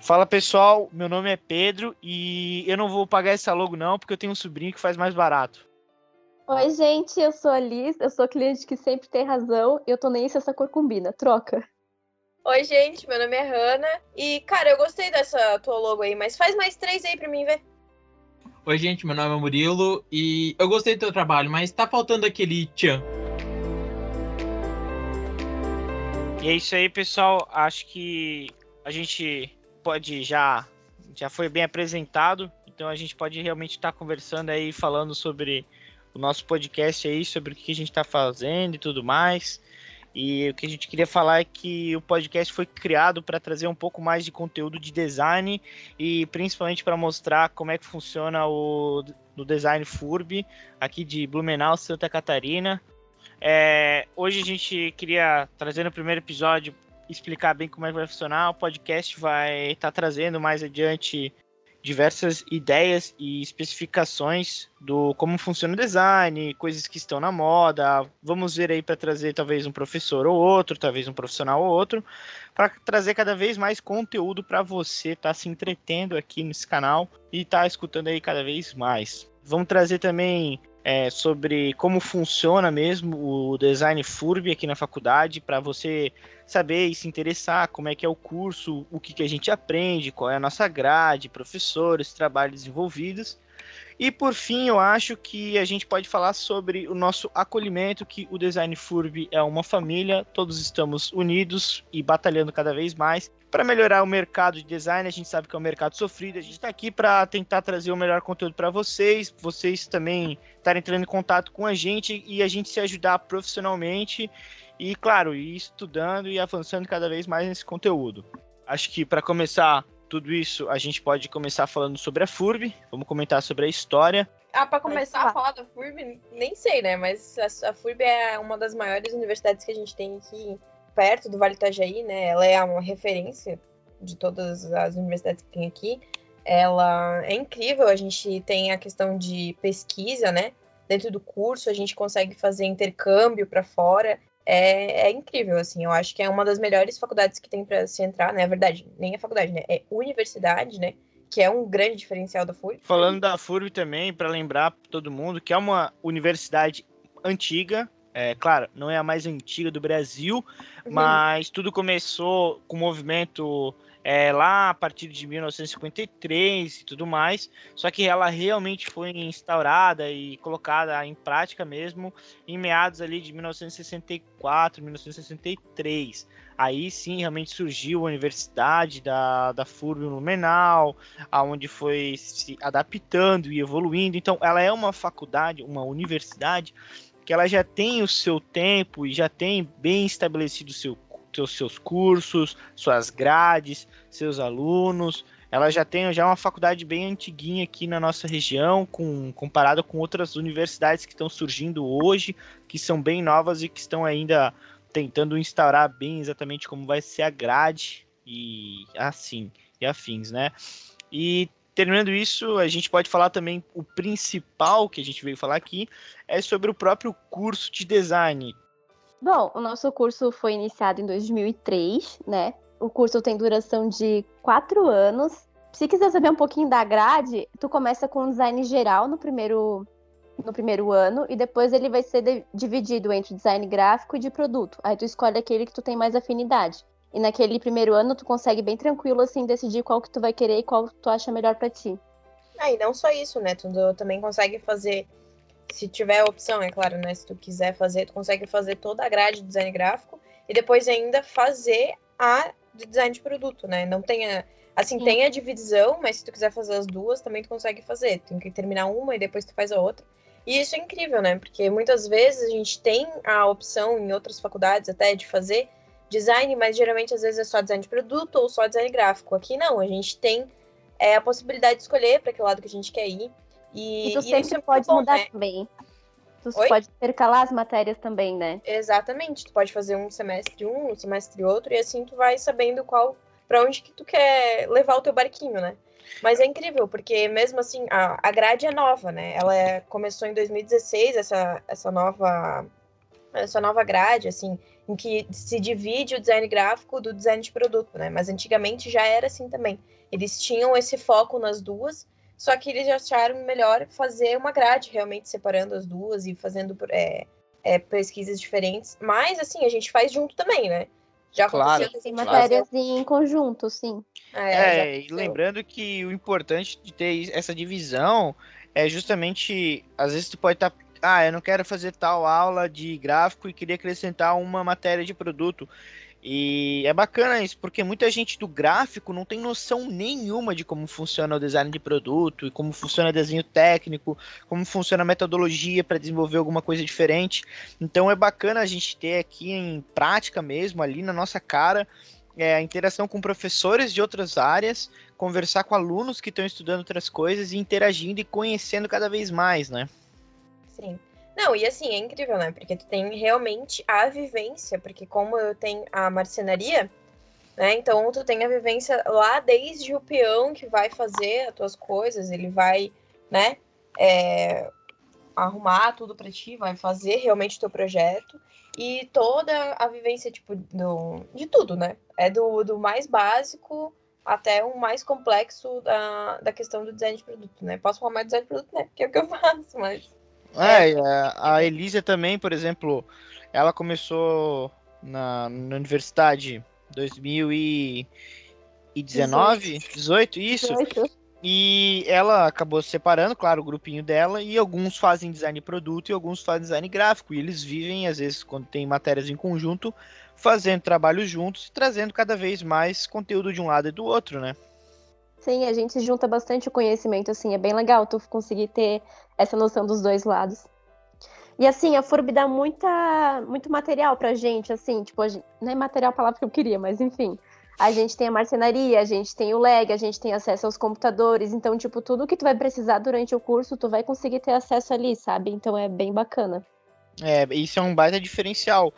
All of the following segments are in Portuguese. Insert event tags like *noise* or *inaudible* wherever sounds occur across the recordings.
Fala pessoal, meu nome é Pedro e eu não vou pagar essa logo não, porque eu tenho um sobrinho que faz mais barato. Oi, gente, eu sou a Liz, eu sou cliente que sempre tem razão e eu tô nem se essa cor combina. Troca. Oi, gente, meu nome é Hanna e, cara, eu gostei dessa tua logo aí, mas faz mais três aí pra mim ver. Oi, gente, meu nome é Murilo e eu gostei do teu trabalho, mas tá faltando aquele tchan. E é isso aí, pessoal. Acho que a gente pode já já foi bem apresentado, então a gente pode realmente estar tá conversando aí, falando sobre o nosso podcast aí, sobre o que a gente está fazendo e tudo mais. E o que a gente queria falar é que o podcast foi criado para trazer um pouco mais de conteúdo de design e principalmente para mostrar como é que funciona o design FURB aqui de Blumenau, Santa Catarina. É, hoje a gente queria trazer no primeiro episódio explicar bem como é que vai funcionar. O podcast vai estar tá trazendo mais adiante diversas ideias e especificações do como funciona o design, coisas que estão na moda. Vamos ver aí para trazer talvez um professor ou outro, talvez um profissional ou outro, para trazer cada vez mais conteúdo para você estar tá se entretendo aqui nesse canal e estar tá escutando aí cada vez mais. Vamos trazer também é, sobre como funciona mesmo o design FURB aqui na faculdade, para você saber e se interessar como é que é o curso, o que, que a gente aprende, qual é a nossa grade, professores, trabalhos envolvidos. E por fim, eu acho que a gente pode falar sobre o nosso acolhimento, que o Design FURB é uma família, todos estamos unidos e batalhando cada vez mais para melhorar o mercado de design. A gente sabe que é um mercado sofrido, a gente está aqui para tentar trazer o melhor conteúdo para vocês, vocês também estarem entrando em contato com a gente e a gente se ajudar profissionalmente e, claro, ir estudando e avançando cada vez mais nesse conteúdo. Acho que para começar tudo isso, a gente pode começar falando sobre a FURB, vamos comentar sobre a história. Ah, para começar a falar da FURB, nem sei, né? Mas a, FURB é uma das maiores universidades que a gente tem aqui perto do Vale Itajaí, né? Ela é uma referência de todas as universidades que tem aqui. Ela é incrível, a gente tem a questão de pesquisa, né? Dentro do curso, a gente consegue fazer intercâmbio para fora é, é, incrível, assim. Eu acho que é uma das melhores faculdades que tem para se entrar, né? É verdade, nem é faculdade, né? É universidade, né? Que é um grande diferencial da FURB. Falando da FURB também, para lembrar todo mundo que é uma universidade antiga. É, claro, não é a mais antiga do Brasil, uhum. mas tudo começou com o movimento é, lá a partir de 1953 e tudo mais, só que ela realmente foi instaurada e colocada em prática mesmo em meados ali de 1964, 1963. Aí sim realmente surgiu a Universidade da, da FURB Blumenau, aonde foi se adaptando e evoluindo. Então ela é uma faculdade, uma universidade que ela já tem o seu tempo e já tem bem estabelecido o seu seus, seus cursos, suas grades, seus alunos. Ela já tem já uma faculdade bem antiguinha aqui na nossa região, com, comparada com outras universidades que estão surgindo hoje, que são bem novas e que estão ainda tentando instaurar bem exatamente como vai ser a grade e assim, e afins, né? E terminando isso, a gente pode falar também o principal que a gente veio falar aqui é sobre o próprio curso de design, Bom, o nosso curso foi iniciado em 2003, né? O curso tem duração de quatro anos. Se quiser saber um pouquinho da grade, tu começa com design geral no primeiro, no primeiro ano e depois ele vai ser de, dividido entre design gráfico e de produto. Aí tu escolhe aquele que tu tem mais afinidade. E naquele primeiro ano tu consegue bem tranquilo assim decidir qual que tu vai querer e qual tu acha melhor para ti. Ah, e não só isso, né? Tu também consegue fazer se tiver a opção, é claro, né? Se tu quiser fazer, tu consegue fazer toda a grade de design gráfico e depois ainda fazer a de design de produto, né? Não tenha. Assim, Sim. tem a divisão, mas se tu quiser fazer as duas, também tu consegue fazer. Tem que terminar uma e depois tu faz a outra. E isso é incrível, né? Porque muitas vezes a gente tem a opção em outras faculdades até de fazer design, mas geralmente às vezes é só design de produto ou só design gráfico. Aqui não, a gente tem é, a possibilidade de escolher para que lado que a gente quer ir. E, e tu sempre é pode bom, mudar né? também. Tu Oi? pode intercalar as matérias também, né? Exatamente. Tu pode fazer um semestre um, um semestre outro, e assim tu vai sabendo qual para onde que tu quer levar o teu barquinho, né? Mas é incrível, porque mesmo assim, a, a grade é nova, né? Ela é, começou em 2016, essa, essa nova essa nova grade, assim, em que se divide o design gráfico do design de produto, né? Mas antigamente já era assim também. Eles tinham esse foco nas duas, só que eles acharam melhor fazer uma grade realmente separando as duas e fazendo é, é, pesquisas diferentes. Mas, assim, a gente faz junto também, né? Já claro, tem matérias em conjunto, sim. É, é e lembrando que o importante de ter essa divisão é justamente, às vezes tu pode estar tá ah, eu não quero fazer tal aula de gráfico e queria acrescentar uma matéria de produto. E é bacana isso, porque muita gente do gráfico não tem noção nenhuma de como funciona o design de produto, e como funciona o desenho técnico, como funciona a metodologia para desenvolver alguma coisa diferente. Então é bacana a gente ter aqui em prática mesmo, ali na nossa cara, é, a interação com professores de outras áreas, conversar com alunos que estão estudando outras coisas e interagindo e conhecendo cada vez mais, né? Sim. Não, e assim, é incrível, né? Porque tu tem realmente a vivência, porque como eu tenho a marcenaria, né? Então tu tem a vivência lá desde o peão que vai fazer as tuas coisas, ele vai, né? É, arrumar tudo para ti, vai fazer realmente o teu projeto. E toda a vivência, tipo, do, de tudo, né? É do, do mais básico até o mais complexo da, da questão do design de produto, né? Posso falar mais de design de produto, né? Porque é o que eu *laughs* faço, mas é, é, a Elísia também, por exemplo, ela começou na, na universidade 2019, 18, isso. 18. E ela acabou se separando, claro, o grupinho dela, e alguns fazem design de produto e alguns fazem design gráfico. E eles vivem, às vezes, quando tem matérias em conjunto, fazendo trabalhos juntos e trazendo cada vez mais conteúdo de um lado e do outro, né? Sim, a gente junta bastante conhecimento, assim, é bem legal tu conseguir ter essa noção dos dois lados. E assim, a FURB dá muita, muito material pra gente, assim, tipo, gente, não é material a palavra que eu queria, mas enfim. A gente tem a marcenaria, a gente tem o leg, a gente tem acesso aos computadores, então, tipo, tudo que tu vai precisar durante o curso, tu vai conseguir ter acesso ali, sabe? Então é bem bacana. É, isso é um baita diferencial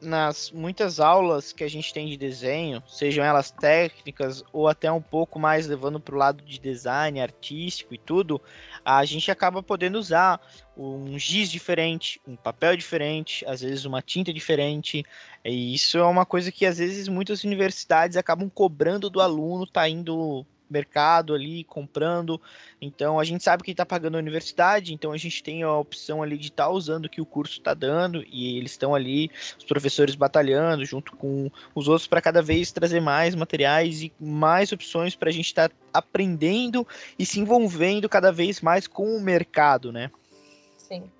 nas muitas aulas que a gente tem de desenho, sejam elas técnicas ou até um pouco mais levando para o lado de design artístico e tudo, a gente acaba podendo usar um giz diferente, um papel diferente, às vezes uma tinta diferente. E isso é uma coisa que às vezes muitas universidades acabam cobrando do aluno, tá indo mercado ali comprando. Então a gente sabe que está pagando a universidade, então a gente tem a opção ali de estar tá usando o que o curso está dando e eles estão ali, os professores batalhando junto com os outros para cada vez trazer mais materiais e mais opções para a gente estar tá aprendendo e se envolvendo cada vez mais com o mercado, né? Sim.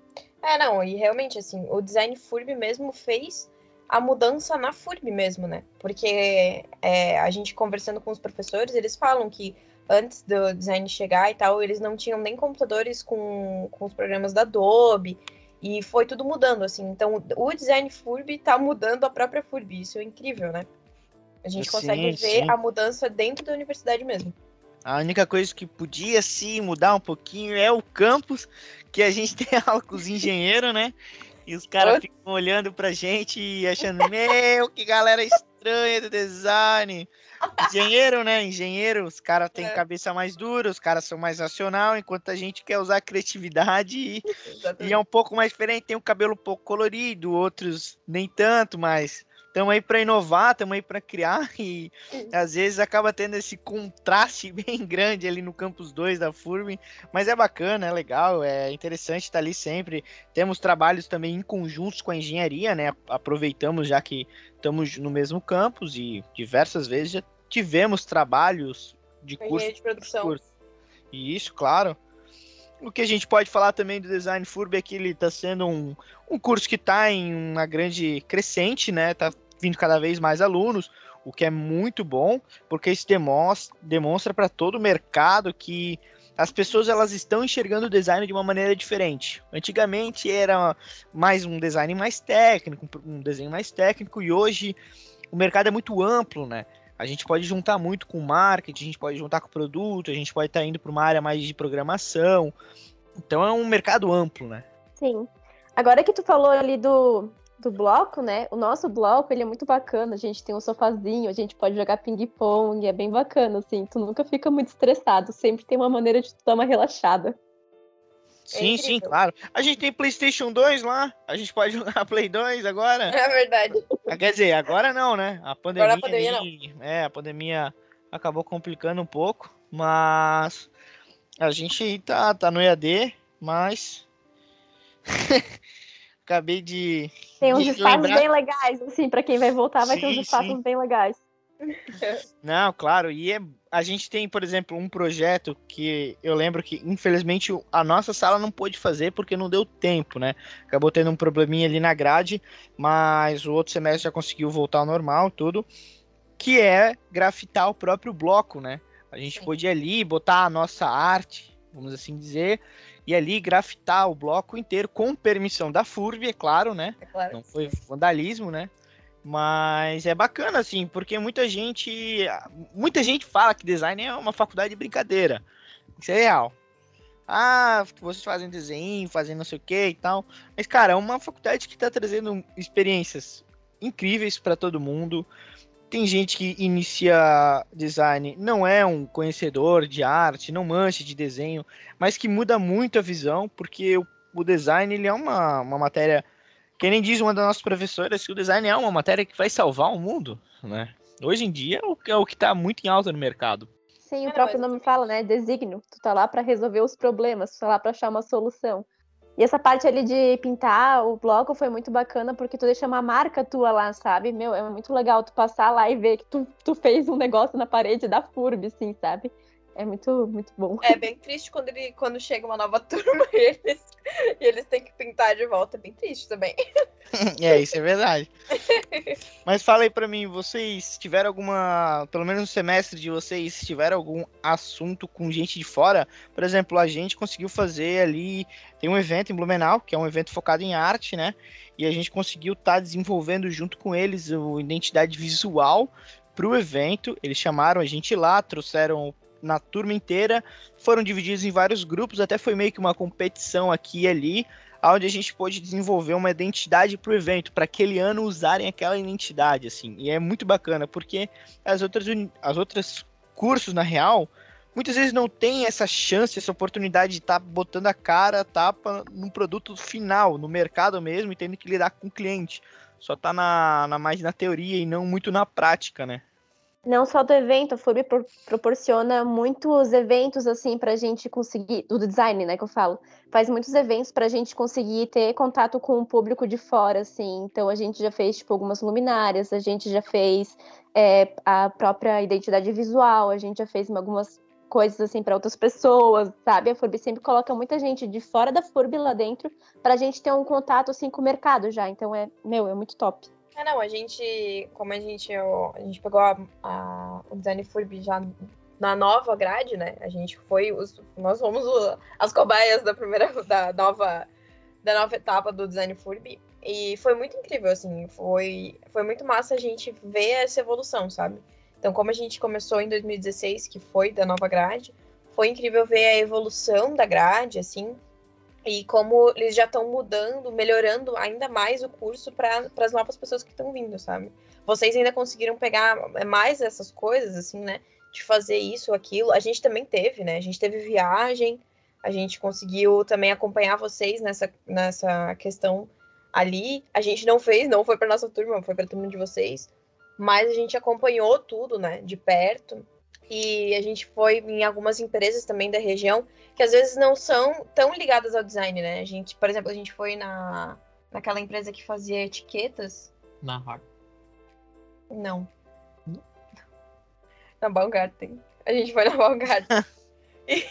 É, não, e realmente, assim, o Design Furb mesmo fez a mudança na FURB mesmo, né? Porque é, a gente conversando com os professores, eles falam que antes do design chegar e tal, eles não tinham nem computadores com, com os programas da Adobe, e foi tudo mudando, assim. Então, o design FURB tá mudando a própria FURB, isso é incrível, né? A gente sim, consegue ver sim. a mudança dentro da universidade mesmo. A única coisa que podia sim mudar um pouquinho é o campus, que a gente *laughs* tem aula com os engenheiros, né? E os caras ficam olhando pra gente e achando, meu, que galera estranha do design. Engenheiro, né? Engenheiro, os caras têm é. cabeça mais dura, os caras são mais racional, enquanto a gente quer usar criatividade e, *laughs* e, é um pouco mais diferente. Tem o um cabelo um pouco colorido, outros nem tanto, mas estamos aí para inovar, estamos aí para criar *laughs* e às vezes acaba tendo esse contraste *laughs* bem grande ali no campus 2 da FURB, mas é bacana, é legal, é interessante estar ali sempre. Temos trabalhos também em conjuntos com a engenharia, né? Aproveitamos já que estamos no mesmo campus e diversas vezes já tivemos trabalhos de curso de produção. Curso. E isso, claro. O que a gente pode falar também do Design FURB é que ele está sendo um, um curso que está em uma grande crescente, né? Tá vindo cada vez mais alunos, o que é muito bom, porque isso demonstra, demonstra para todo o mercado que as pessoas elas estão enxergando o design de uma maneira diferente. Antigamente era mais um design mais técnico, um desenho mais técnico, e hoje o mercado é muito amplo, né? A gente pode juntar muito com marketing, a gente pode juntar com produto, a gente pode estar tá indo para uma área mais de programação. Então é um mercado amplo, né? Sim. Agora que tu falou ali do, do bloco, né? O nosso bloco, ele é muito bacana. A gente tem um sofazinho, a gente pode jogar ping-pong, é bem bacana, assim. Tu nunca fica muito estressado, sempre tem uma maneira de tu dar uma relaxada. Sim, sim, incrível. claro. A gente tem PlayStation 2 lá, a gente pode *laughs* jogar Play 2 agora. É verdade. Ah, Quer dizer, agora não, né? A pandemia, Agora a pandemia ali- É, a pandemia acabou complicando um pouco, mas a gente tá, tá no EAD, mas *laughs* acabei de Tem uns de espaços lembrar- bem legais, assim, pra quem vai voltar, vai ter Sim, uns espaços sim. bem legais. Não, claro, e é, a gente tem, por exemplo, um projeto que eu lembro que, infelizmente, a nossa sala não pôde fazer porque não deu tempo, né? Acabou tendo um probleminha ali na grade, mas o outro semestre já conseguiu voltar ao normal, tudo, que é grafitar o próprio bloco, né? A gente Sim. pôde ir ali botar a nossa arte, vamos assim dizer, e ali grafitar o bloco inteiro com permissão da FURB, é claro, né? É claro. Não foi vandalismo, né? Mas é bacana, assim, porque muita gente. Muita gente fala que design é uma faculdade de brincadeira. Isso é real. Ah, vocês fazem desenho, fazem não sei o que e tal. Mas, cara, é uma faculdade que tá trazendo experiências incríveis para todo mundo. Tem gente que inicia design, não é um conhecedor de arte, não mancha de desenho, mas que muda muito a visão, porque o, o design ele é uma, uma matéria que nem diz uma das nossas professoras que o design é uma matéria que vai salvar o mundo, né? Hoje em dia é o que, é o que tá muito em alta no mercado. Sim, É, o próprio não, nome fala, né? Desígnio. Tu tá lá pra resolver os problemas, tu tá lá pra achar uma solução. E essa parte ali de pintar o bloco foi muito bacana porque tu deixa uma marca tua lá, sabe? Meu, é muito legal tu passar lá e ver que tu, tu fez um negócio na parede da FURB, assim, sabe? É muito, muito bom. É bem triste quando, ele, quando chega uma nova *laughs* turma e eles, e eles têm que pintar de volta. É bem triste também. *laughs* *laughs* é, isso é verdade. Mas fala aí pra mim, vocês tiveram alguma, pelo menos no semestre de vocês, tiveram algum assunto com gente de fora? Por exemplo, a gente conseguiu fazer ali, tem um evento em Blumenau, que é um evento focado em arte, né? E a gente conseguiu estar desenvolvendo junto com eles a identidade visual pro evento. Eles chamaram a gente lá, trouxeram na turma inteira, foram divididos em vários grupos, até foi meio que uma competição aqui e ali, onde a gente pôde desenvolver uma identidade para o evento, para aquele ano usarem aquela identidade, assim. E é muito bacana, porque as outras, as outras cursos, na real, muitas vezes não tem essa chance, essa oportunidade de estar botando a cara, a tapa num produto final, no mercado mesmo, e tendo que lidar com o cliente. Só tá na, na mais na teoria e não muito na prática, né? Não só do evento, a FURB pro- proporciona muitos eventos, assim, pra gente conseguir, do design, né, que eu falo, faz muitos eventos pra gente conseguir ter contato com o público de fora, assim, então a gente já fez, tipo, algumas luminárias, a gente já fez é, a própria identidade visual, a gente já fez algumas coisas, assim, pra outras pessoas, sabe, a FURB sempre coloca muita gente de fora da FURB lá dentro, pra gente ter um contato, assim, com o mercado já, então é, meu, é muito top. É, não, a gente, como a gente, eu- a gente pegou a, a- o Design Furb já na nova grade, né? A gente foi, os, nós fomos o- as cobaias da primeira, da nova, da nova etapa do Design Furb. E foi muito incrível, assim, foi, foi muito massa a gente ver essa evolução, sabe? Então, como a gente começou em 2016, que foi da nova grade, foi incrível ver a evolução da grade, assim, e como eles já estão mudando, melhorando ainda mais o curso para as novas pessoas que estão vindo, sabe? Vocês ainda conseguiram pegar mais essas coisas, assim, né? De fazer isso, aquilo. A gente também teve, né? A gente teve viagem, a gente conseguiu também acompanhar vocês nessa, nessa questão ali. A gente não fez, não foi para nossa turma, foi para a turma de vocês, mas a gente acompanhou tudo, né? De perto. E a gente foi em algumas empresas também da região que às vezes não são tão ligadas ao design, né? A gente, por exemplo, a gente foi na naquela empresa que fazia etiquetas. Na Hard. Não. Na Baumgarten. A gente foi na Baumgarten. *laughs*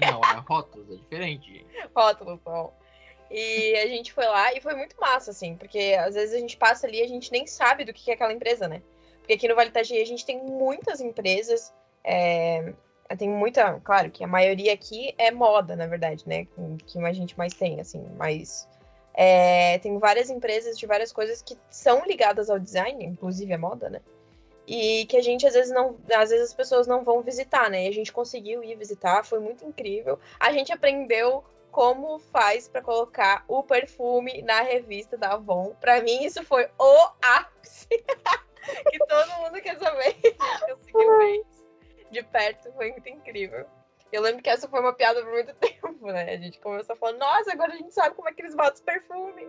Não, é rótulos, é diferente. Rótulo, bom. E a gente foi lá e foi muito massa, assim, porque às vezes a gente passa ali e a gente nem sabe do que é aquela empresa, né? Porque aqui no Vale Itajaí a gente tem muitas empresas, é, tem muita, claro que a maioria aqui é moda, na verdade, né? Que a gente mais tem, assim, mas é, tem várias empresas de várias coisas que são ligadas ao design, inclusive a moda, né? E que a gente às vezes não, às vezes as pessoas não vão visitar, né? E a gente conseguiu ir visitar, foi muito incrível. A gente aprendeu como faz para colocar o perfume na revista da Avon. Para mim isso foi o ápice *laughs* *laughs* que todo mundo quer saber. Ver de perto, foi muito incrível. Eu lembro que essa foi uma piada por muito *laughs* tempo. né? A gente começou falando, nossa, agora a gente sabe como é que eles botam os perfumes.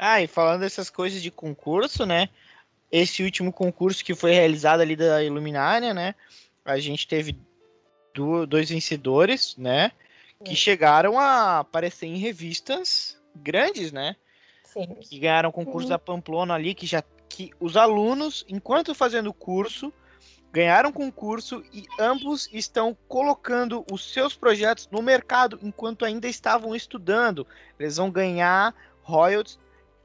Ah, e falando dessas coisas de concurso, né? Esse último concurso que foi realizado ali da Iluminária, né? A gente teve do, dois vencedores, né? Que É. chegaram a aparecer em revistas grandes, né? Sim. Que ganharam o concurso Sim. da Pamplona ali, que já que os alunos, enquanto fazendo o curso, ganharam concurso e ambos estão colocando os seus projetos no mercado enquanto ainda estavam estudando. Eles vão ganhar royalties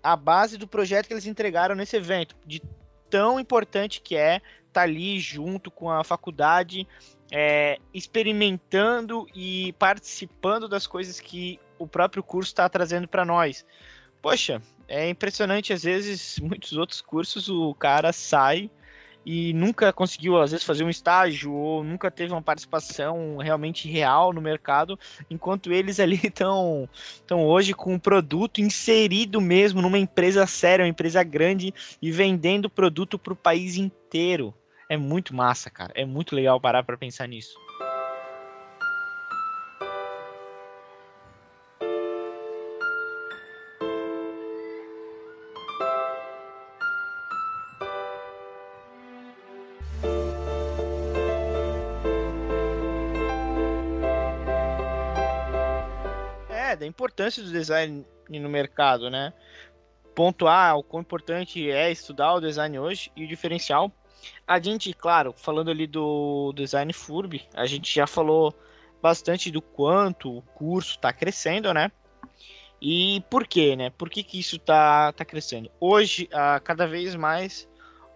à base do projeto que eles entregaram nesse evento, de tão importante que é estar ali junto com a faculdade, é, experimentando e participando das coisas que o próprio curso está trazendo para nós. Poxa, é impressionante, às vezes, *laughs* muitos outros cursos o cara sai e nunca conseguiu, às vezes, fazer um estágio ou nunca teve uma participação realmente real no mercado, enquanto eles ali *laughs* estão estão hoje com um produto inserido mesmo numa empresa séria, uma empresa grande e vendendo produto para o país inteiro. É muito massa, cara. É muito legal parar para pensar nisso. Importância do design no mercado, né? Ponto A, o quão importante é estudar o design hoje e o diferencial. A gente, claro, falando ali do design FURB, a gente já falou bastante do quanto o curso está crescendo, né? E por quê, né? Por que, que isso está tá crescendo? Hoje, ah, cada vez mais,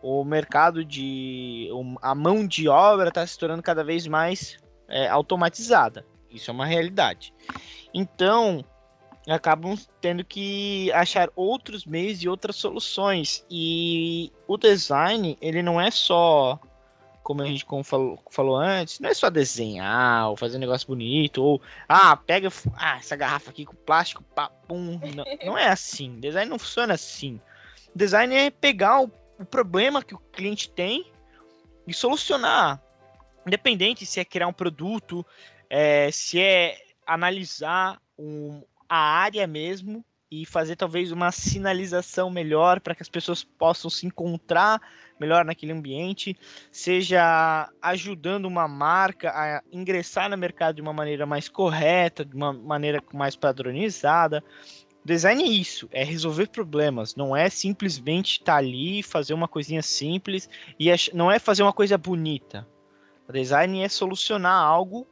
o mercado de. a mão de obra está se tornando cada vez mais é, automatizada. Isso é uma realidade. Então, acabam tendo que achar outros meios e outras soluções. E o design, ele não é só, como a gente como falou, falou antes, não é só desenhar ou fazer um negócio bonito, ou, ah, pega ah, essa garrafa aqui com plástico, pá, pum. Não, não é assim. Design não funciona assim. Design é pegar o, o problema que o cliente tem e solucionar. Independente se é criar um produto, é, se é analisar um, a área mesmo e fazer talvez uma sinalização melhor para que as pessoas possam se encontrar melhor naquele ambiente, seja ajudando uma marca a ingressar no mercado de uma maneira mais correta, de uma maneira mais padronizada. Design é isso, é resolver problemas, não é simplesmente estar ali, fazer uma coisinha simples e não é fazer uma coisa bonita. Design é solucionar algo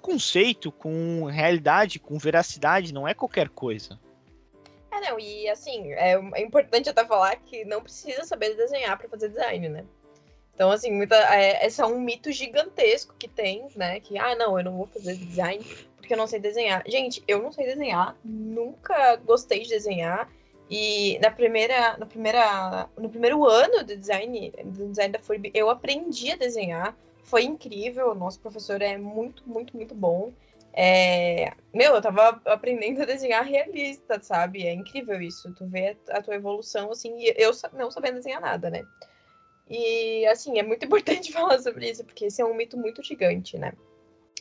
conceito, com realidade, com veracidade, não é qualquer coisa. É, não, e assim, é, é importante até falar que não precisa saber desenhar para fazer design, né? Então, assim, muita, é, esse é um mito gigantesco que tem, né? Que, ah, não, eu não vou fazer design porque eu não sei desenhar. Gente, eu não sei desenhar, nunca gostei de desenhar. E na primeira, na primeira, no primeiro ano de design, do design da FURB, eu aprendi a desenhar. Foi incrível, o nosso professor é muito, muito, muito bom. É, meu, eu tava aprendendo a desenhar realista, sabe? É incrível isso. Tu vê a tua evolução, assim, e eu não sabendo desenhar nada, né? E, assim, é muito *laughs* importante falar sobre isso, porque esse é um mito muito gigante, né?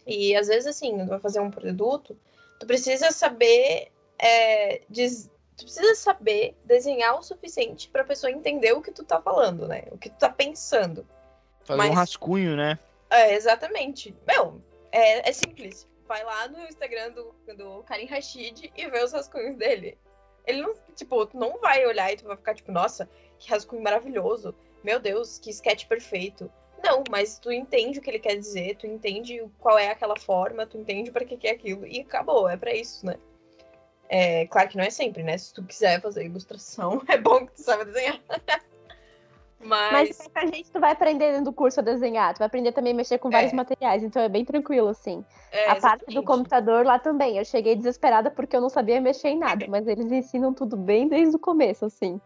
E, às vezes, assim, tu vai fazer um produto, tu precisa saber. é, des- Tu precisa saber desenhar o suficiente pra pessoa entender o que tu tá falando, né? O que tu tá pensando. Fazer Mas- um rascunho, né? É, exatamente. Meu, é, é simples. Vai lá no Instagram do, do Karim Rashid e vê os rascunhos dele. Ele não, tipo, tu não vai olhar e tu vai ficar tipo, nossa, que rascunho maravilhoso. Meu Deus, que sketch perfeito. Não, mas tu entende o que ele quer dizer, tu entende qual é aquela forma, tu entende pra que que é aquilo e acabou, é pra isso, né? É, claro que não é sempre, né? Se tu quiser fazer ilustração, *laughs* é bom que tu saiba desenhar. Mas pra gente, tu vai aprender dentro do curso a desenhar, tu vai aprender também a mexer com vários É. materiais, então é bem tranquilo, assim. é, a parte do computador lá também. Eu cheguei desesperada porque eu não sabia mexer em nada, mas eles ensinam tudo bem desde o começo, assim.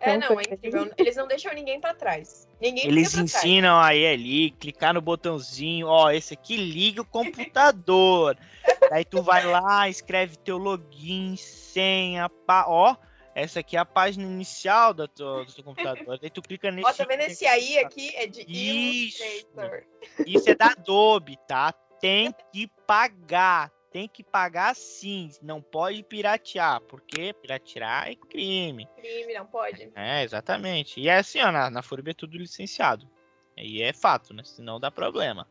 É, Então, não, foi é incrível. Eles não deixam ninguém pra trás. Ninguém Eles pra trás. ensinam aí ali, clicar no botãozinho, ó, esse aqui liga o computador. *laughs* Aí tu vai lá, escreve teu login, senha, pá, ó. Essa aqui é a página inicial do teu, do teu computador. Aí tu clica nesse. Ó, tá vendo esse aí aqui? É de Isso. Illustrator. Isso é da Adobe, tá? Tem que pagar. Tem que pagar sim. Não pode piratear, porque piratear é crime. Crime, não pode. É, exatamente. E é assim, ó, na, na FURB é tudo licenciado. E é fato, né? Senão dá problema.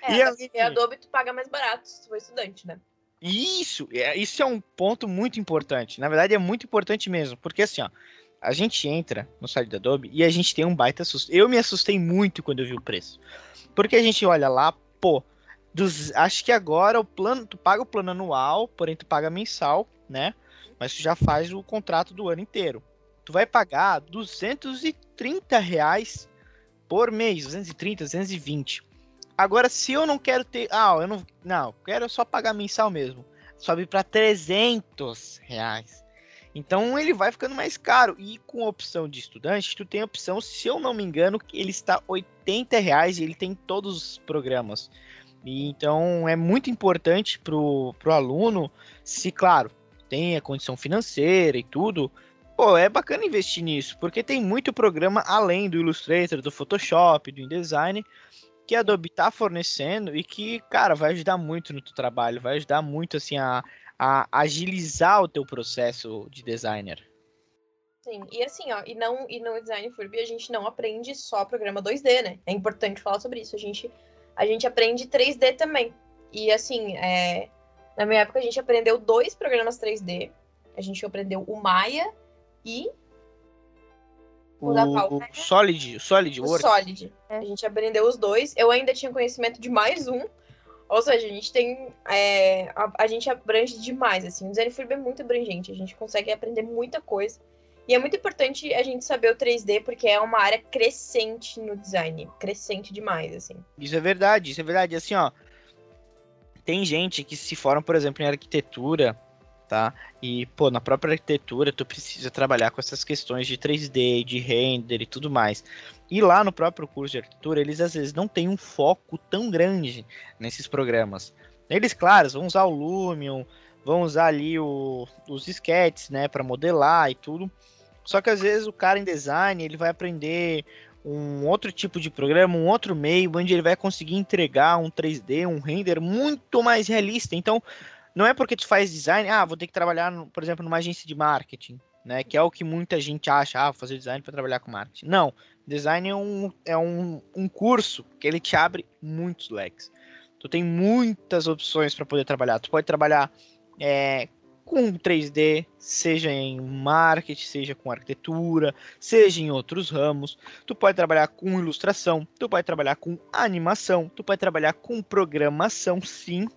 É, E além a Adobe tu paga mais barato se tu for estudante, né? Isso, é- isso é um ponto muito importante. Na verdade, é muito importante mesmo, porque assim, ó, a gente entra no site da Adobe e a gente tem um baita susto. Eu me assustei muito quando eu vi o preço. Porque a gente olha lá, pô, dos, acho que agora o plano, tu paga o plano anual, porém tu paga mensal, né? Mas tu já faz o contrato do ano inteiro. Tu vai pagar 230 reais por mês, 230, 220. Agora, se eu não quero ter. Ah, eu não. Não, quero só pagar mensal mesmo. Sobe para 300 reais. Então ele vai ficando mais caro. E com opção de estudante, tu tem a opção, se eu não me engano, que ele está 80 reais e ele tem todos os programas. E então é muito importante pro, pro aluno, se claro, tem a condição financeira e tudo. Pô, é bacana investir nisso, porque tem muito programa além do Illustrator, do Photoshop, do InDesign, que a Adobe tá fornecendo e que, cara, vai ajudar muito no teu trabalho, vai ajudar muito, assim, a, a agilizar o teu processo de designer. Sim, e assim, ó, e, não, e no Design Furby a gente não aprende só programa 2D, né? É importante falar sobre isso. A gente, a gente aprende 3D também. E assim, é, na minha época a gente aprendeu dois programas 3D. A gente aprendeu o Maya e O da Val, O né? Solid, o Solid o Work. Solid. É. A gente aprendeu os dois. Eu ainda tinha conhecimento de mais um. Ou seja, a gente tem. é, a, a gente abrange demais, assim. O design Furby é muito abrangente. A gente consegue aprender muita coisa. E é muito importante a gente saber o 3D, porque é uma área crescente no design. Crescente demais, assim. Isso é verdade, isso é verdade. Assim, ó, tem gente que se forma, por exemplo, em arquitetura, tá? E, pô, na própria arquitetura tu precisa trabalhar com essas questões de 3D, de render e tudo mais. E lá no próprio curso de arquitetura, eles às vezes não têm um foco tão grande nesses programas. Eles, claro, vão usar o Lumion, vão usar ali o- os sketches, né, para modelar e tudo. Só que às vezes o cara em design, ele vai aprender um outro tipo de programa, um outro meio, onde ele vai conseguir entregar um 3D, um render muito mais realista. Então, não é porque tu faz design, ah, vou ter que trabalhar, no- por exemplo, numa agência de marketing, né? Que é o que muita gente acha, ah, vou fazer design para trabalhar com marketing. Não, design é um, é um, um curso que ele te abre muitos leques. Tu tem muitas opções para poder trabalhar. Tu pode trabalhar é, com 3D, seja em marketing, seja com arquitetura, seja em outros ramos. Tu pode trabalhar com ilustração, tu pode trabalhar com animação, tu pode trabalhar com programação, sim.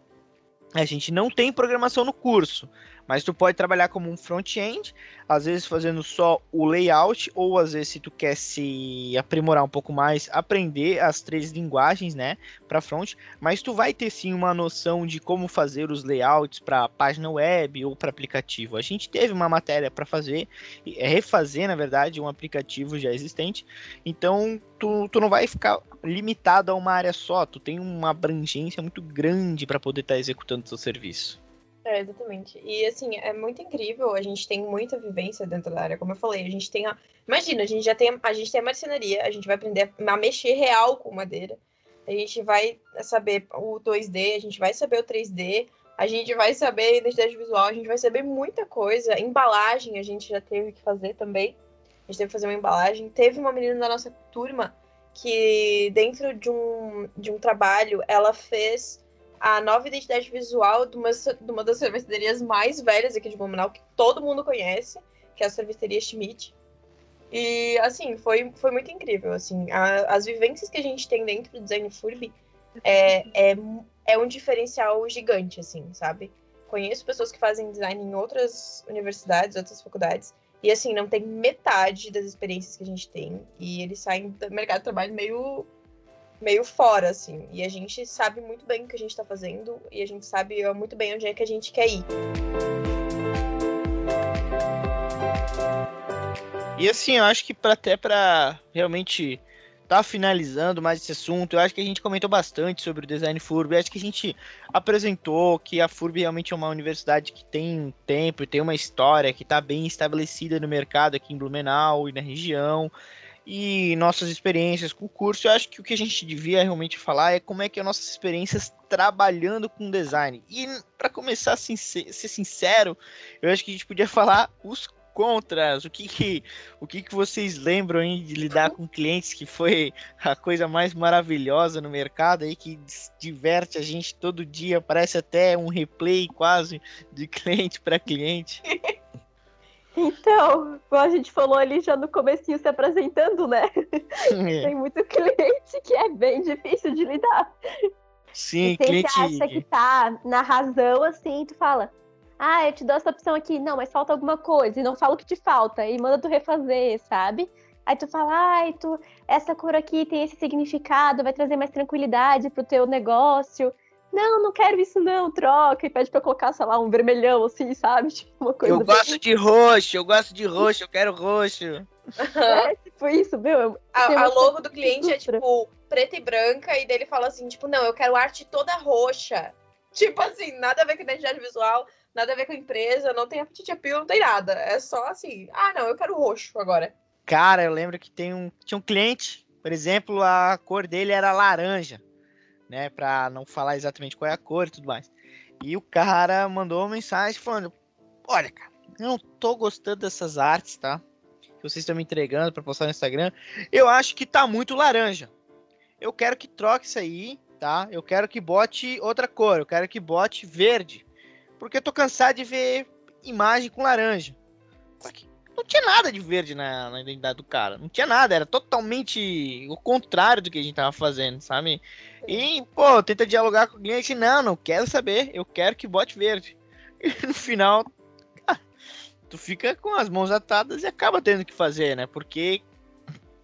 A gente não tem programação no curso, mas tu pode trabalhar como um front-end, às vezes fazendo só o layout, ou às vezes se tu quer se aprimorar um pouco mais, aprender as três linguagens, né, para front, mas tu vai ter sim uma noção de como fazer os layouts para página web ou para aplicativo. A gente teve uma matéria para fazer, é refazer, na verdade, um aplicativo já existente. Então, tu, tu não vai ficar limitado a uma área só, tu tem uma abrangência muito grande para poder estar executando seu serviço. É, exatamente. E assim, é muito incrível, a gente tem muita vivência dentro da área, como eu falei, a gente tem a. Imagina, a gente já tem. A gente tem a marcenaria, a gente vai aprender a mexer real com madeira. A gente vai saber o 2D, a gente vai saber o 3D, a gente vai saber identidade visual, a gente vai saber muita coisa. Embalagem a gente já teve que fazer também. A gente teve que fazer uma embalagem. Teve uma menina da nossa turma que, dentro de um, de um trabalho, ela fez a nova identidade visual de uma, de uma das cervejarias mais velhas aqui de Blumenau, que todo mundo conhece, que é a cervejaria Schmidt. E, assim, foi, foi muito incrível, assim. A- as vivências que a gente tem dentro do Design Furby é, é, é um diferencial gigante, assim, sabe? Conheço pessoas que fazem design em outras universidades, outras faculdades, e, assim, não tem metade das experiências que a gente tem. E eles saem do mercado de trabalho meio meio fora, assim. E a gente sabe muito bem o que a gente tá fazendo e a gente sabe muito bem onde é que a gente quer ir. E assim, eu acho que pra, até para realmente tá finalizando mais esse assunto. Eu acho que a gente comentou bastante sobre o design FURB. Acho que a gente apresentou que a FURB realmente é uma universidade que tem tempo e tem uma história que está bem estabelecida no mercado aqui em Blumenau e na região. E nossas experiências com o curso, eu acho que o que a gente devia realmente falar é como é que é nossas experiências trabalhando com design. E para começar a ser sincero, eu acho que a gente podia falar os contras, o que que, o que, que vocês lembram hein, de lidar com clientes que foi a coisa mais maravilhosa no mercado aí, que diverte a gente todo dia, parece até um replay quase de cliente para cliente. *laughs* Então, como a gente falou ali já no comecinho se apresentando, né? É. Tem muito cliente que é bem difícil de lidar. Sim, e cliente... acha que tá na razão, assim, tu fala, ah, eu te dou essa opção aqui. Não, mas falta alguma coisa. E não fala o que te falta. E manda tu refazer, sabe? Aí tu fala, ai, tu, essa cor aqui tem esse significado, vai trazer mais tranquilidade pro teu negócio. Não, não quero isso não, troca. E pede pra colocar, sei lá, um vermelhão, assim, sabe? *laughs* Tipo, uma coisa eu gosto bem... de roxo, eu gosto de roxo, eu quero roxo. É, tipo isso, viu? A, a logo do cliente é, tipo, preta e branca, e dele fala assim, tipo, não, eu quero arte toda roxa. *laughs* Tipo assim, nada a ver com identidade visual, nada a ver com a empresa, não tem apetite appeal, não tem nada. É só assim, ah, não, eu quero roxo agora. Cara, eu lembro que tem um, tinha um cliente, por exemplo, a cor dele era laranja, né? Pra não falar exatamente qual é a cor e tudo mais. E o cara mandou uma mensagem falando: Olha, cara, eu não tô gostando dessas artes, tá? Que vocês estão me entregando para postar no Instagram. Eu acho que tá muito laranja. Eu quero que troque isso aí, tá? Eu quero que bote outra cor. Eu quero que bote verde porque eu tô cansado de ver imagem com laranja. Que não tinha nada de verde na, na, identidade do cara. Não tinha nada, era totalmente o contrário do que a gente tava fazendo, sabe? E, pô, tenta dialogar com o cliente, não, não quero saber, eu quero que bote verde. E no final, *laughs* tu fica com as mãos atadas e acaba tendo que fazer, né? Porque,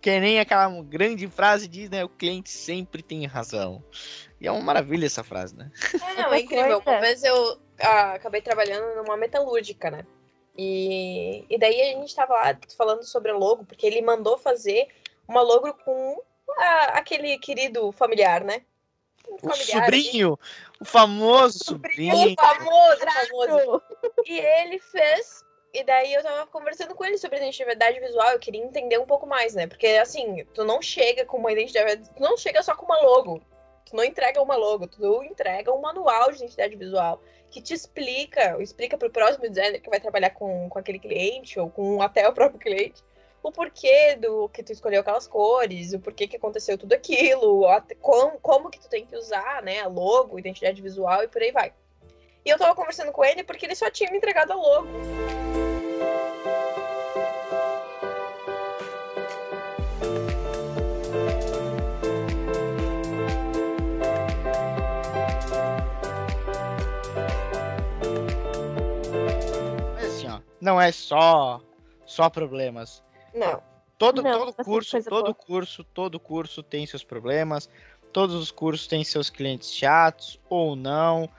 que nem aquela grande frase diz, né? O cliente sempre tem razão. E é uma maravilha essa frase, né? É, não, é incrível. Uma vez eu ah, acabei trabalhando numa metalúrgica, né? E, e daí a gente tava lá falando sobre a logo, porque ele mandou fazer uma logo com aquele querido familiar, né? o sobrinho, o famoso sobrinho. O famoso, famoso. E ele fez. E daí eu tava conversando com ele sobre identidade visual, eu queria entender um pouco mais, né? Porque assim, tu não chega com uma identidade, tu não chega só com uma logo. Tu não entrega uma logo, tu entrega um manual de identidade visual que te explica, explica para o próximo designer que vai trabalhar com, com aquele cliente ou com até o próprio cliente, o porquê do que tu escolheu aquelas cores, o porquê que aconteceu tudo aquilo, como, como que tu tem que usar, né, a logo, identidade visual e por aí vai. E eu tava conversando com ele porque ele só tinha me entregado a logo. Não é só só problemas. Não. Todo, não, todo curso, todo boa. curso, todo curso tem seus problemas. Todos os cursos têm seus clientes chatos ou não.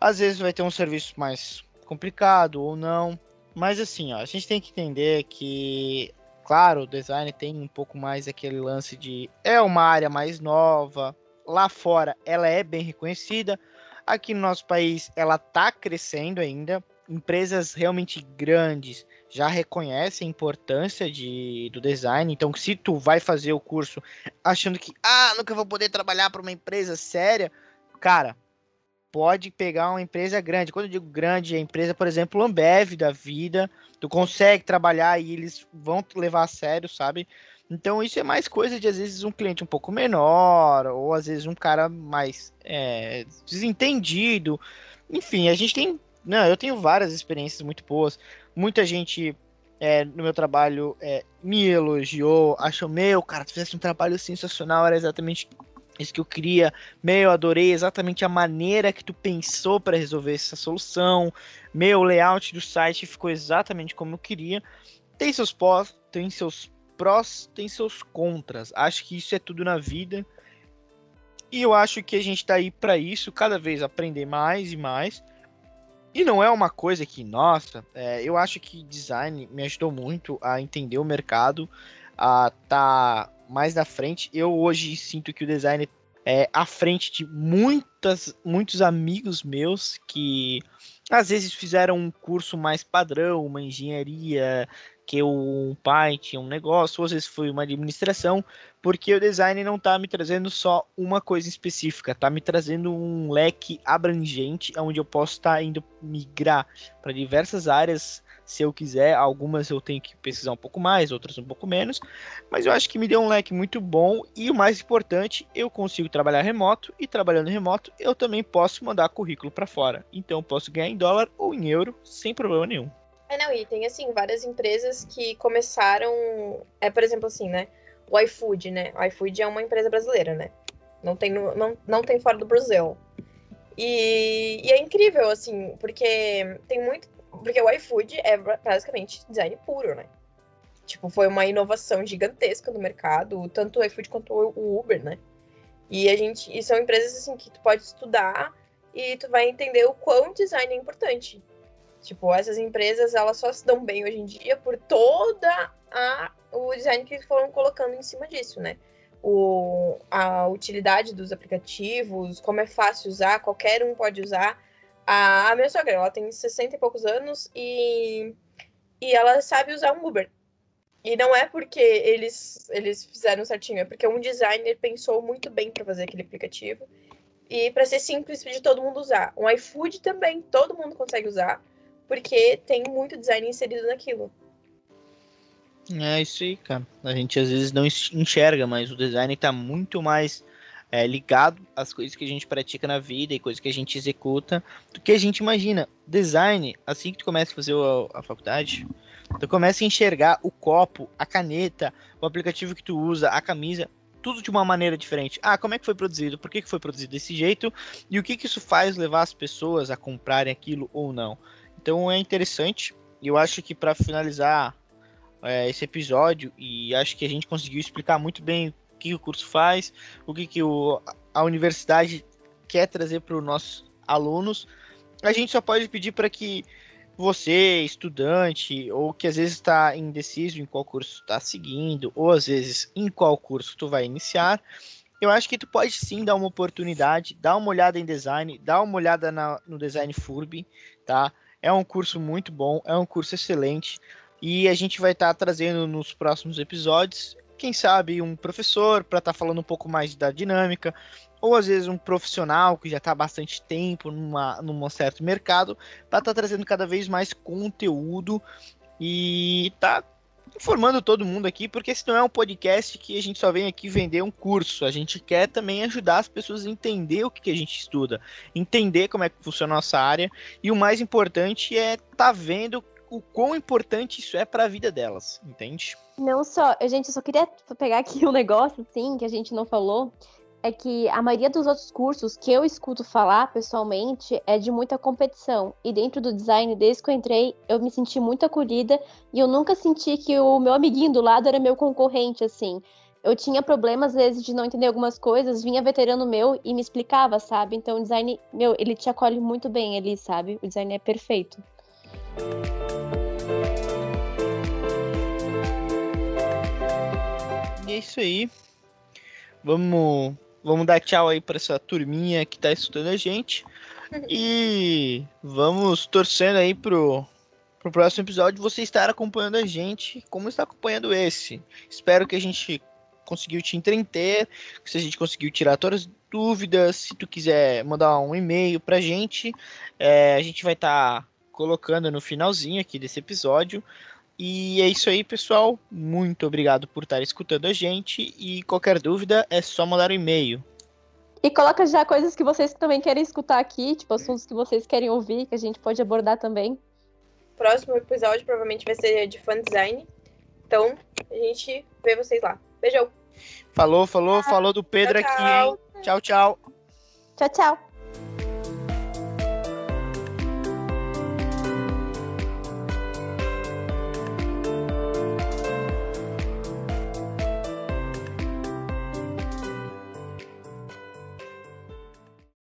Às vezes vai ter um serviço mais complicado ou não. Mas assim, ó, a gente tem que entender que, claro, o design tem um pouco mais aquele lance de é uma área mais nova. Lá fora ela é bem reconhecida. Aqui no nosso país ela tá crescendo ainda empresas realmente grandes já reconhecem a importância de, do design. Então, se tu vai fazer o curso achando que, ah, nunca vou poder trabalhar para uma empresa séria, cara, pode pegar uma empresa grande. Quando eu digo grande, é a empresa, por exemplo, Ambev da vida, tu consegue trabalhar e eles vão te levar a sério, sabe? Então, isso é mais coisa de, às vezes, um cliente um pouco menor, ou às vezes um cara mais é, desentendido. Enfim, a gente tem não, eu tenho várias experiências muito boas. Muita gente é, no meu trabalho é, me elogiou, achou, meu, cara, tu fizesse um trabalho sensacional, era exatamente isso que eu queria. Meu, adorei exatamente a maneira que tu pensou para resolver essa solução. Meu, layout do site ficou exatamente como eu queria. Tem seus pós, tem seus prós, tem seus contras. Acho que isso é tudo na vida. E eu acho que a gente tá aí para isso, cada vez aprender mais e mais. E não é uma coisa que, nossa, é, eu acho que design me ajudou muito a entender o mercado, a tá mais na frente. Eu hoje sinto que o design é à frente de muitas, muitos amigos meus que às vezes fizeram um curso mais padrão, uma engenharia, que um pai tinha um negócio, ou às vezes foi uma administração, porque o design não está me trazendo só uma coisa específica, está me trazendo um leque abrangente, onde eu posso estar tá indo migrar para diversas áreas se eu quiser. Algumas eu tenho que pesquisar um pouco mais, outras um pouco menos. Mas eu acho que me deu um leque muito bom e o mais importante, eu consigo trabalhar remoto e trabalhando remoto eu também posso mandar currículo para fora. Então eu posso ganhar em dólar ou em euro sem problema nenhum. É, não, e tem assim, várias empresas que começaram. É, por exemplo, assim, né? O iFood, né? O iFood é uma empresa brasileira, né? Não tem, no, não, não tem fora do Brasil. E, e, é incrível, assim, porque tem muito, porque o iFood é basicamente design puro, né? Tipo, foi uma inovação gigantesca no mercado, tanto o iFood quanto o Uber, né? E a gente. E são empresas assim que tu pode estudar e tu vai entender o quão design é importante. Tipo, essas empresas elas só se dão bem hoje em dia por toda a o design que foram colocando em cima disso, né? O, a utilidade dos aplicativos, como é fácil usar, qualquer um pode usar. A, a minha sogra, ela tem 60 e poucos anos e, e ela sabe usar um Uber. E não é porque eles, eles fizeram certinho, é porque um designer pensou muito bem para fazer aquele aplicativo e para ser simples de todo mundo usar. Um iFood também, todo mundo consegue usar, porque tem muito design inserido naquilo. É isso aí, cara. A gente às vezes não enxerga, mas o design está muito mais é, ligado às coisas que a gente pratica na vida e coisas que a gente executa do que a gente imagina. Design, assim que tu começa a fazer a, a faculdade, tu começa a enxergar o copo, a caneta, o aplicativo que tu usa, a camisa, tudo de uma maneira diferente. Ah, como é que foi produzido? Por que, que foi produzido desse jeito? E o que, que isso faz levar as pessoas a comprarem aquilo ou não? Então é interessante. E eu acho que para finalizar é, esse episódio, e acho que a gente conseguiu explicar muito bem que o curso faz, o que, que o, a universidade quer trazer para os nossos alunos. A gente só pode pedir para que você, estudante, ou que às vezes está indeciso em qual curso está seguindo, ou às vezes em qual curso tu vai iniciar, eu acho que tu pode sim dar uma oportunidade, dar uma olhada em design, dar uma olhada na, no design FURB, tá? É um curso muito bom, é um curso excelente, e a gente vai estar tá trazendo nos próximos episódios quem sabe um professor para estar tá falando um pouco mais da dinâmica, ou às vezes um profissional que já está há bastante tempo numa, num certo mercado, para estar tá trazendo cada vez mais conteúdo. E tá informando todo mundo aqui, porque esse não é um podcast que a gente só vem aqui vender um curso. A gente quer também ajudar as pessoas a entender o que, que a gente estuda, entender como é que funciona a nossa área, e o mais importante é estar tá vendo o quão importante isso é para a vida delas, entende? Não só, gente, eu só queria pegar aqui um negócio, assim, que a gente não falou, é que a maioria dos outros cursos que eu escuto falar pessoalmente é de muita competição. E dentro do design, desde que eu entrei, eu me senti muito acolhida e eu nunca senti que o meu amiguinho do lado era meu concorrente, assim. Eu tinha problemas, às vezes, de não entender algumas coisas, vinha veterano meu e me explicava, sabe? Então o design, meu, ele te acolhe muito bem ali, sabe? O design é perfeito. E é isso aí. Vamos, vamos dar tchau aí para essa turminha que tá escutando a gente. E vamos torcendo aí pro, pro próximo episódio você estar acompanhando a gente como está acompanhando esse. Espero que a gente conseguiu te entreter, se a gente conseguiu tirar todas as dúvidas. Se tu quiser mandar um e-mail pra gente, é, a gente vai estar tá colocando no finalzinho aqui desse episódio. E é isso aí, pessoal. Muito obrigado por estar escutando a gente. E qualquer dúvida é só mandar um e-mail. E coloca já coisas que vocês também querem escutar aqui, tipo assuntos que vocês querem ouvir, que a gente pode abordar também. Próximo episódio provavelmente vai ser de fan design. Então, a gente vê vocês lá. Beijão. Falou, falou, falou do Pedro tchau, tchau. aqui, hein? Tchau, tchau. Tchau, tchau.